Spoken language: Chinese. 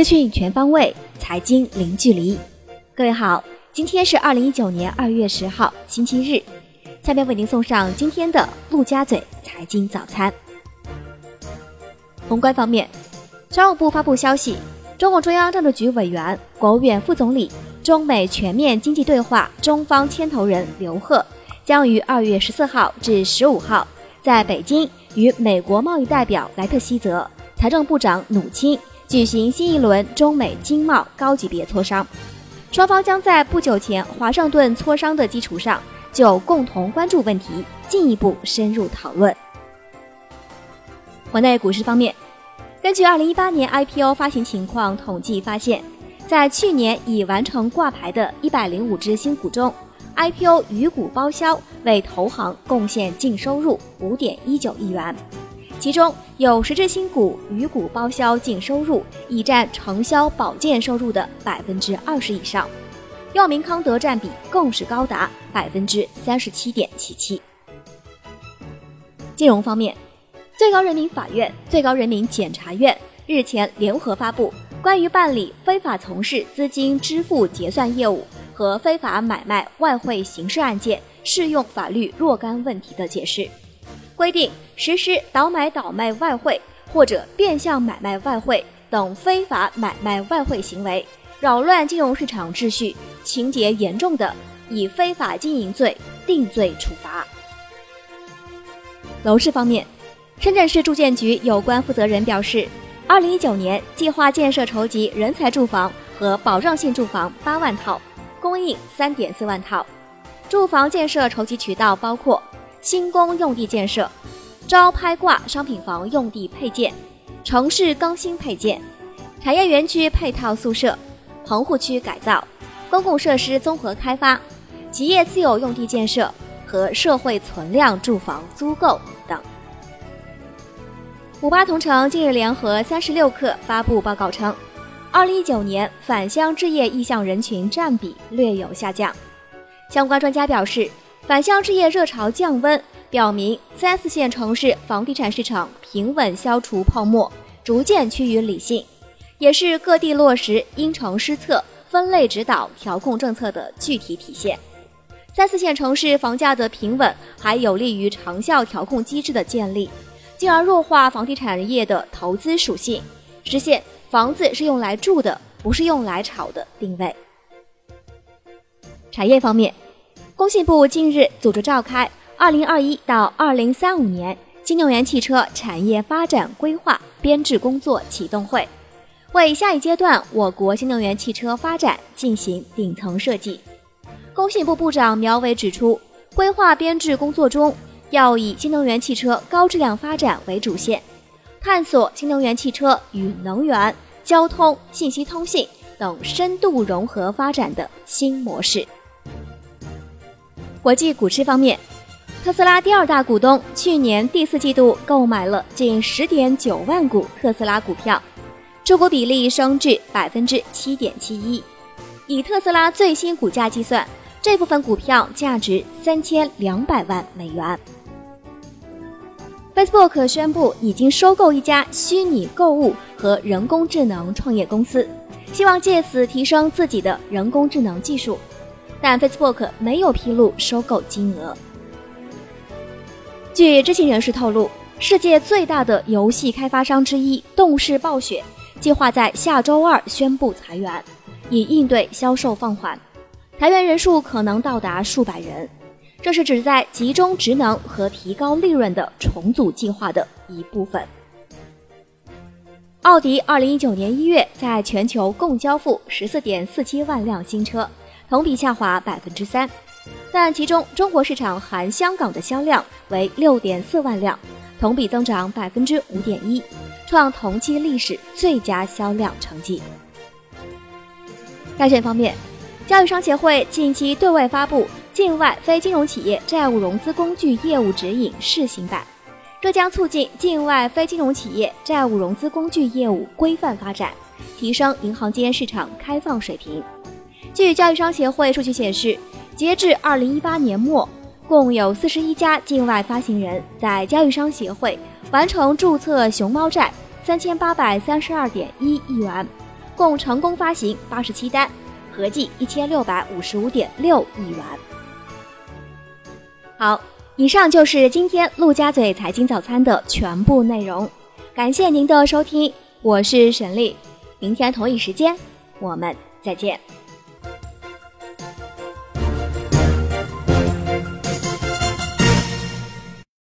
资讯全方位，财经零距离。各位好，今天是二零一九年二月十号，星期日。下面为您送上今天的陆家嘴财经早餐。宏观方面，商务部发布消息，中共中央政治局委员、国务院副总理、中美全面经济对话中方牵头人刘鹤将于二月十四号至十五号在北京与美国贸易代表莱特希泽、财政部长努钦。举行新一轮中美经贸高级别磋商，双方将在不久前华盛顿磋商的基础上，就共同关注问题进一步深入讨论。国内股市方面，根据二零一八年 IPO 发行情况统计发现，在去年已完成挂牌的一百零五只新股中，IPO 余股包销为投行贡献净收入五点一九亿元。其中有十只新股余股包销净收入已占承销保荐收入的百分之二十以上，药明康德占比更是高达百分之三十七点七七。金融方面，最高人民法院、最高人民检察院日前联合发布关于办理非法从事资金支付结算业务和非法买卖外汇刑事案件适用法律若干问题的解释。规定实施倒买倒卖外汇或者变相买卖外汇等非法买卖外汇行为，扰乱金融市场秩序，情节严重的，以非法经营罪定罪处罚。楼市方面，深圳市住建局有关负责人表示，二零一九年计划建设筹集人才住房和保障性住房八万套，供应三点四万套。住房建设筹集渠道包括。新工用地建设、招拍挂商品房用地配建、城市更新配建、产业园区配套宿舍、棚户区改造、公共设施综合开发、企业自有用地建设和社会存量住房租购等。五八同城近日联合三十六氪发布报告称，二零一九年返乡置业意向人群占比略有下降。相关专家表示。返乡置业热潮降温，表明三四线城市房地产市场平稳消除泡沫，逐渐趋于理性，也是各地落实因城施策、分类指导调控政策的具体体现。三四线城市房价的平稳，还有利于长效调控机制的建立，进而弱化房地产业的投资属性，实现房子是用来住的，不是用来炒的定位。产业方面。工信部近日组织召开二零二一到二零三五年新能源汽车产业发展规划编制工作启动会，为下一阶段我国新能源汽车发展进行顶层设计。工信部部长苗圩指出，规划编制工作中要以新能源汽车高质量发展为主线，探索新能源汽车与能源、交通、信息通信等深度融合发展的新模式。国际股市方面，特斯拉第二大股东去年第四季度购买了近十点九万股特斯拉股票，持股比例升至百分之七点七一。以特斯拉最新股价计算，这部分股票价值三千两百万美元。Facebook 宣布已经收购一家虚拟购物和人工智能创业公司，希望借此提升自己的人工智能技术。但 Facebook 没有披露收购金额。据知情人士透露，世界最大的游戏开发商之一动视暴雪计划在下周二宣布裁员，以应对销售放缓。裁员人数可能到达数百人，这是旨在集中职能和提高利润的重组计划的一部分。奥迪二零一九年一月在全球共交付十四点四七万辆新车。同比下滑百分之三，但其中中国市场含香港的销量为六点四万辆，同比增长百分之五点一，创同期历史最佳销量成绩。债券方面，交易商协会近期对外发布《境外非金融企业债务融资工具业务指引（试行版）》，这将促进境外非金融企业债务融资工具业务规范发展，提升银行间市场开放水平。据交易商协会数据显示，截至二零一八年末，共有四十一家境外发行人在交易商协会完成注册熊猫债三千八百三十二点一亿元，共成功发行八十七单，合计一千六百五十五点六亿元。好，以上就是今天陆家嘴财经早餐的全部内容，感谢您的收听，我是沈丽，明天同一时间我们再见。